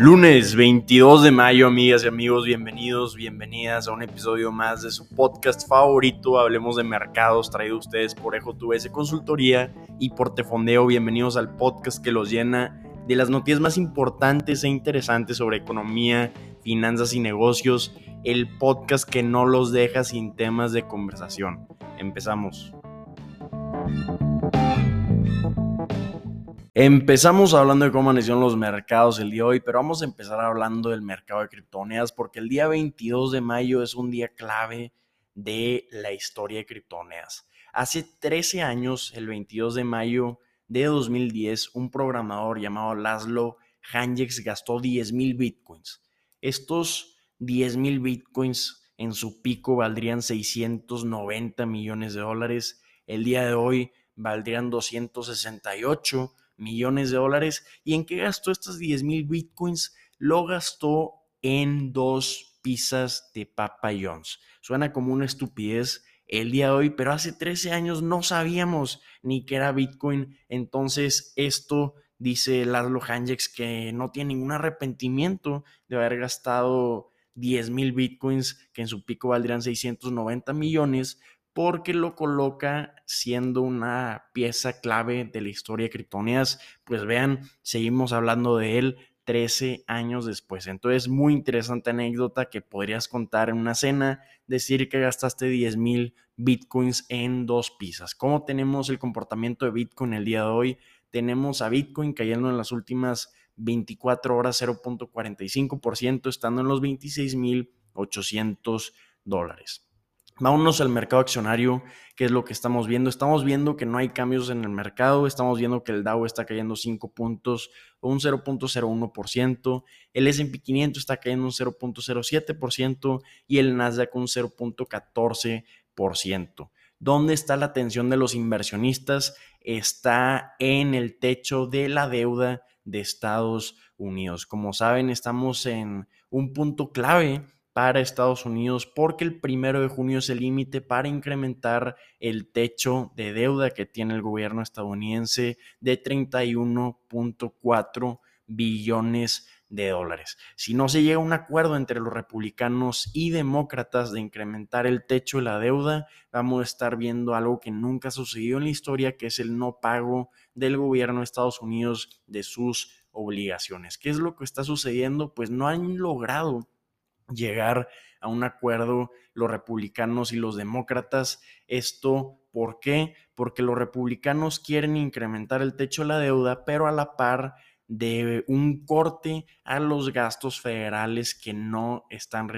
Lunes 22 de mayo, amigas y amigos, bienvenidos, bienvenidas a un episodio más de su podcast favorito, Hablemos de Mercados, traído a ustedes por Ejo S Consultoría y Portefondeo. Bienvenidos al podcast que los llena de las noticias más importantes e interesantes sobre economía, finanzas y negocios, el podcast que no los deja sin temas de conversación. Empezamos. Empezamos hablando de cómo amanecieron los mercados el día de hoy, pero vamos a empezar hablando del mercado de criptomonedas porque el día 22 de mayo es un día clave de la historia de criptomonedas. Hace 13 años, el 22 de mayo de 2010, un programador llamado Laszlo Hanjex gastó 10 mil bitcoins. Estos 10 mil bitcoins en su pico valdrían 690 millones de dólares. El día de hoy valdrían 268 millones de dólares. ¿Y en qué gastó estas 10 mil bitcoins? Lo gastó en dos pizzas de Papa John's. Suena como una estupidez el día de hoy, pero hace 13 años no sabíamos ni qué era Bitcoin. Entonces, esto dice Laszlo Hanjex que no tiene ningún arrepentimiento de haber gastado 10 mil bitcoins, que en su pico valdrían 690 millones, porque lo coloca siendo una pieza clave de la historia de criptomonedas. Pues vean, seguimos hablando de él 13 años después. Entonces, muy interesante anécdota que podrías contar en una cena, decir que gastaste 10 mil bitcoins en dos pizzas. ¿Cómo tenemos el comportamiento de Bitcoin el día de hoy? Tenemos a Bitcoin cayendo en las últimas 24 horas 0.45%, estando en los 26.800 dólares. Vámonos al mercado accionario, ¿qué es lo que estamos viendo? Estamos viendo que no hay cambios en el mercado, estamos viendo que el Dow está cayendo 5 puntos o un 0.01%, el S&P 500 está cayendo un 0.07% y el Nasdaq un 0.14%. ¿Dónde está la atención de los inversionistas? Está en el techo de la deuda de Estados Unidos. Como saben, estamos en un punto clave para Estados Unidos porque el primero de junio es el límite para incrementar el techo de deuda que tiene el gobierno estadounidense de 31.4 billones de dólares. Si no se llega a un acuerdo entre los republicanos y demócratas de incrementar el techo de la deuda, vamos a estar viendo algo que nunca sucedió en la historia, que es el no pago del gobierno de Estados Unidos de sus obligaciones. ¿Qué es lo que está sucediendo? Pues no han logrado llegar a un acuerdo los republicanos y los demócratas. Esto, ¿por qué? Porque los republicanos quieren incrementar el techo de la deuda, pero a la par de un corte a los gastos federales que no están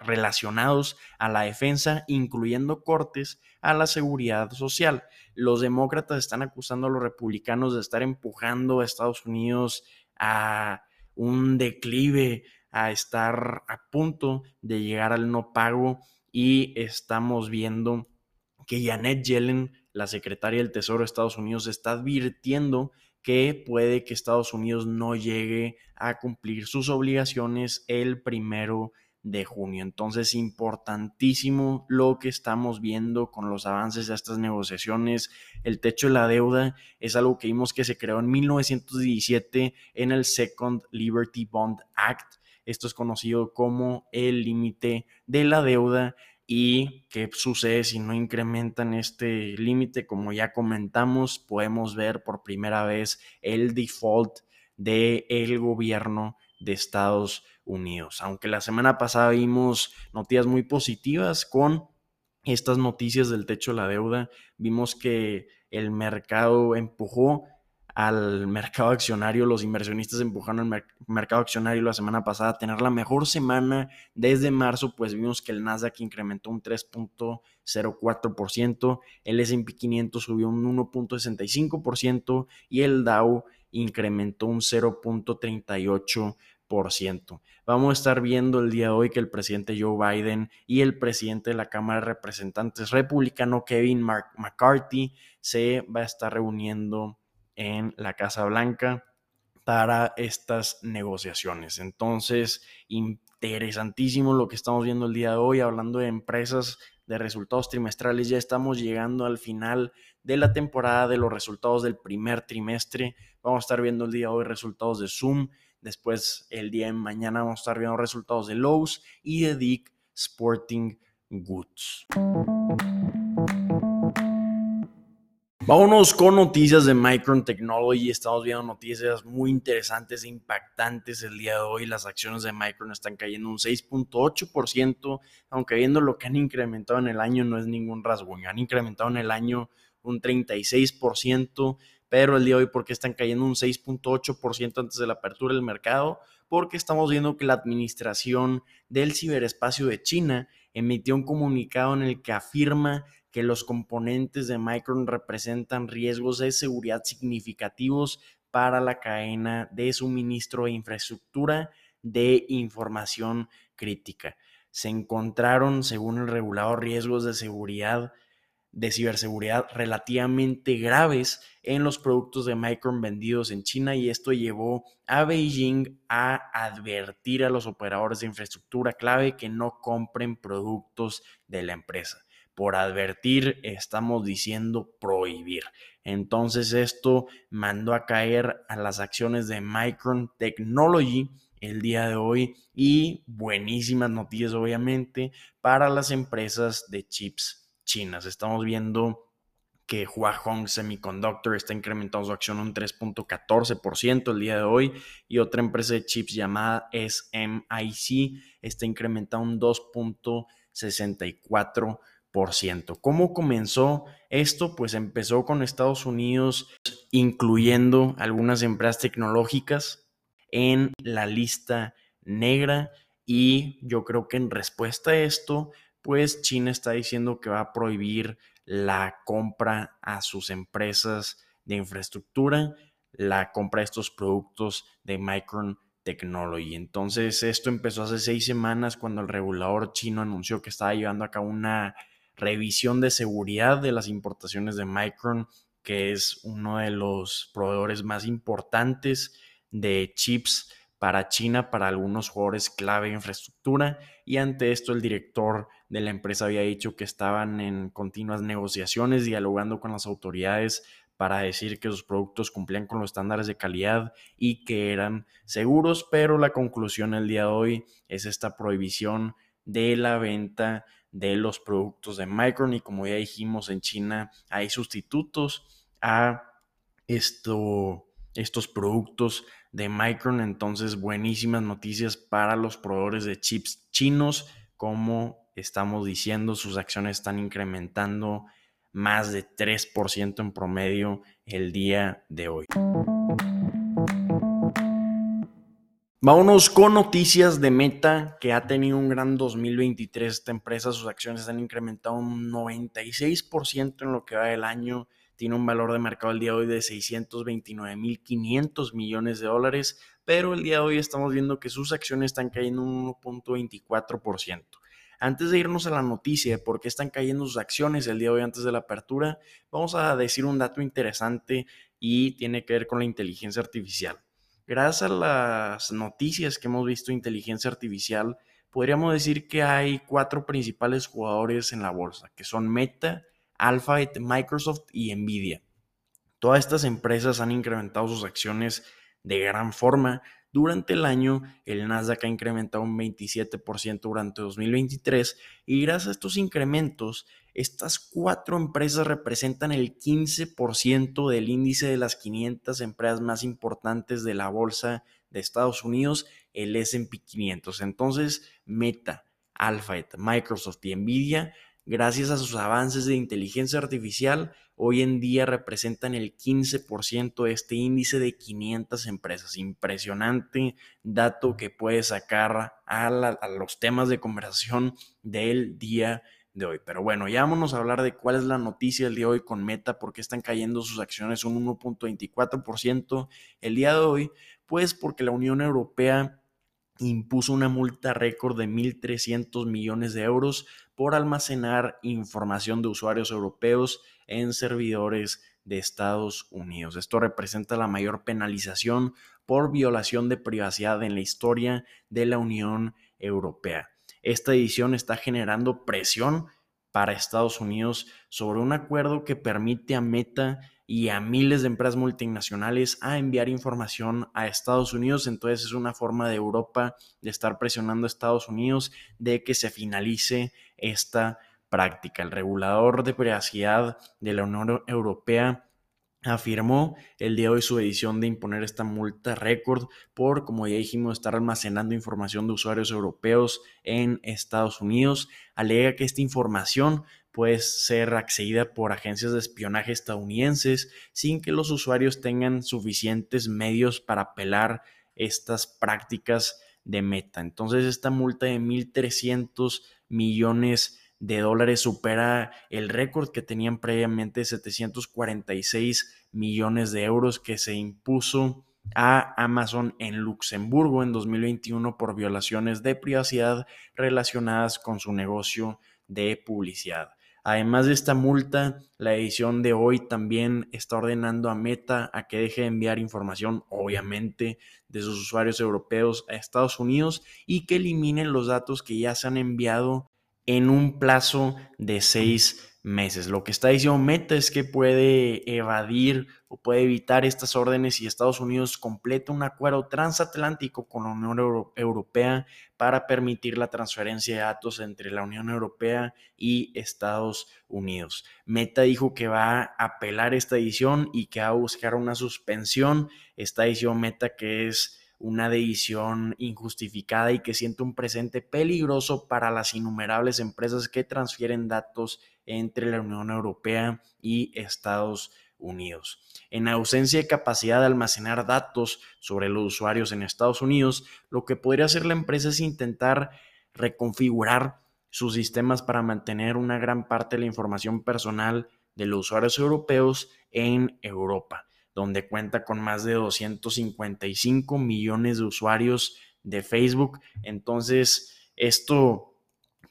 relacionados a la defensa, incluyendo cortes a la seguridad social. Los demócratas están acusando a los republicanos de estar empujando a Estados Unidos a un declive a estar a punto de llegar al no pago y estamos viendo que Janet Yellen, la secretaria del Tesoro de Estados Unidos, está advirtiendo que puede que Estados Unidos no llegue a cumplir sus obligaciones el primero de junio. Entonces, importantísimo lo que estamos viendo con los avances de estas negociaciones. El techo de la deuda es algo que vimos que se creó en 1917 en el Second Liberty Bond Act esto es conocido como el límite de la deuda. ¿Y qué sucede si no incrementan este límite? Como ya comentamos, podemos ver por primera vez el default del el gobierno de Estados Unidos. Aunque la semana pasada vimos noticias muy positivas con estas noticias del techo de la deuda, vimos que el mercado empujó al mercado accionario, los inversionistas empujaron al mercado accionario la semana pasada a tener la mejor semana desde marzo, pues vimos que el Nasdaq incrementó un 3.04%, el S&P 500 subió un 1.65% y el Dow incrementó un 0.38%. Vamos a estar viendo el día de hoy que el presidente Joe Biden y el presidente de la Cámara de Representantes republicano Kevin McCarthy se va a estar reuniendo en la Casa Blanca para estas negociaciones. Entonces, interesantísimo lo que estamos viendo el día de hoy, hablando de empresas de resultados trimestrales. Ya estamos llegando al final de la temporada de los resultados del primer trimestre. Vamos a estar viendo el día de hoy resultados de Zoom, Después, el día de mañana vamos a estar viendo resultados de Lowe's y de Dick Sporting Goods. Vámonos con noticias de Micron Technology. Estamos viendo noticias muy interesantes e impactantes el día de hoy. Las acciones de Micron están cayendo un 6.8%, aunque viendo lo que han incrementado en el año no es ningún rasguño. Han incrementado en el año un 36%, pero el día de hoy, ¿por qué están cayendo un 6.8% antes de la apertura del mercado? Porque estamos viendo que la administración del ciberespacio de China emitió un comunicado en el que afirma que los componentes de Micron representan riesgos de seguridad significativos para la cadena de suministro de infraestructura de información crítica. Se encontraron, según el regulador, riesgos de seguridad de ciberseguridad relativamente graves en los productos de Micron vendidos en China y esto llevó a Beijing a advertir a los operadores de infraestructura clave que no compren productos de la empresa. Por advertir, estamos diciendo prohibir. Entonces esto mandó a caer a las acciones de Micron Technology el día de hoy y buenísimas noticias obviamente para las empresas de chips chinas. Estamos viendo que Huahong Semiconductor está incrementando su acción un 3.14% el día de hoy y otra empresa de chips llamada SMIC está incrementando un 2.64%. ¿Cómo comenzó esto? Pues empezó con Estados Unidos incluyendo algunas empresas tecnológicas en la lista negra y yo creo que en respuesta a esto, pues China está diciendo que va a prohibir la compra a sus empresas de infraestructura, la compra de estos productos de Micron Technology. Entonces, esto empezó hace seis semanas cuando el regulador chino anunció que estaba llevando a cabo una revisión de seguridad de las importaciones de Micron, que es uno de los proveedores más importantes de chips para China, para algunos jugadores clave de infraestructura. Y ante esto el director de la empresa había dicho que estaban en continuas negociaciones, dialogando con las autoridades para decir que sus productos cumplían con los estándares de calidad y que eran seguros, pero la conclusión el día de hoy es esta prohibición de la venta de los productos de Micron y como ya dijimos en China hay sustitutos a esto, estos productos de Micron, entonces buenísimas noticias para los proveedores de chips chinos, como estamos diciendo, sus acciones están incrementando más de 3% en promedio el día de hoy. Vámonos con noticias de Meta, que ha tenido un gran 2023. Esta empresa, sus acciones han incrementado un 96% en lo que va del año. Tiene un valor de mercado el día de hoy de 629.500 millones de dólares, pero el día de hoy estamos viendo que sus acciones están cayendo un 1.24%. Antes de irnos a la noticia de por qué están cayendo sus acciones el día de hoy antes de la apertura, vamos a decir un dato interesante y tiene que ver con la inteligencia artificial. Gracias a las noticias que hemos visto de inteligencia artificial, podríamos decir que hay cuatro principales jugadores en la bolsa, que son Meta, Alphabet, Microsoft y Nvidia. Todas estas empresas han incrementado sus acciones de gran forma, durante el año, el Nasdaq ha incrementado un 27% durante 2023 y gracias a estos incrementos, estas cuatro empresas representan el 15% del índice de las 500 empresas más importantes de la bolsa de Estados Unidos, el SP 500. Entonces, Meta, Alphabet, Microsoft y Nvidia gracias a sus avances de inteligencia artificial, hoy en día representan el 15% de este índice de 500 empresas. Impresionante dato que puede sacar a, los temas de conversación del día de hoy. Pero bueno, ya vámonos a hablar de cuál es la noticia del día de hoy con Meta, porque están cayendo sus acciones un 1.24% el día de hoy, pues porque la Unión Europea impuso una multa récord de 1.300 millones de euros por almacenar información de usuarios europeos en servidores de Estados Unidos. Esto representa la mayor penalización por violación de privacidad en la historia de la Unión Europea. Esta edición está generando presión para Estados Unidos sobre un acuerdo que permite a Meta y a miles de empresas multinacionales a enviar información a Estados Unidos. Entonces es una forma de Europa de estar presionando a Estados Unidos de que se finalice esta práctica. El regulador de privacidad de la Unión Europea afirmó el día de hoy su edición de imponer esta multa récord por, como ya dijimos, estar almacenando información de usuarios europeos en Estados Unidos. Alega que esta información puede ser accedida por agencias de espionaje estadounidenses sin que los usuarios tengan suficientes medios para apelar estas prácticas de meta. Entonces esta multa de 1.300 millones de dólares supera el récord que tenían previamente 746 millones de euros que se impuso a Amazon en Luxemburgo en 2021 por violaciones de privacidad relacionadas con su negocio de publicidad. Además de esta multa, la edición de hoy también está ordenando a Meta a que deje de enviar información, obviamente, de sus usuarios europeos a Estados Unidos y que eliminen los datos que ya se han enviado en un plazo de seis meses. Lo que está diciendo Meta es que puede evadir o puede evitar estas órdenes si Estados Unidos completa un acuerdo transatlántico con la Unión Europea para permitir la transferencia de datos entre la Unión Europea y Estados Unidos. Meta dijo que va a apelar esta edición y que va a buscar una suspensión. Está diciendo Meta que es una decisión injustificada y que siente un presente peligroso para las innumerables empresas que transfieren datos entre la Unión Europea y Estados Unidos. En ausencia de capacidad de almacenar datos sobre los usuarios en Estados Unidos, lo que podría hacer la empresa es intentar reconfigurar sus sistemas para mantener una gran parte de la información personal de los usuarios europeos en Europa donde cuenta con más de 255 millones de usuarios de Facebook. Entonces, esto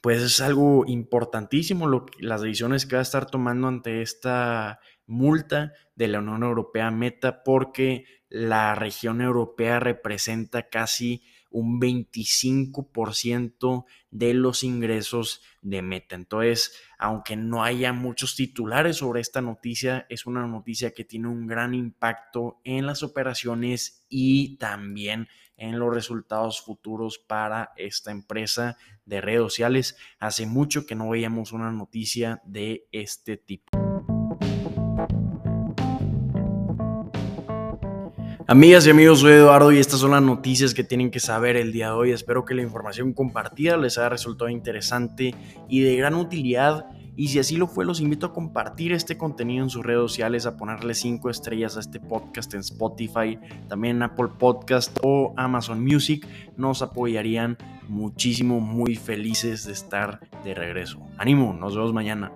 pues es algo importantísimo las decisiones que va a estar tomando ante esta multa de la Unión Europea Meta porque la región europea representa casi un 25% de los ingresos de Meta. Entonces, aunque no haya muchos titulares sobre esta noticia, es una noticia que tiene un gran impacto en las operaciones y también en los resultados futuros para esta empresa de redes sociales. Hace mucho que no veíamos una noticia de este tipo. Amigas y amigos, soy Eduardo y estas son las noticias que tienen que saber el día de hoy. Espero que la información compartida les haya resultado interesante y de gran utilidad. Y si así lo fue, los invito a compartir este contenido en sus redes sociales, a ponerle 5 estrellas a este podcast en Spotify, también en Apple Podcast o Amazon Music. Nos apoyarían muchísimo, muy felices de estar de regreso. Ánimo, nos vemos mañana.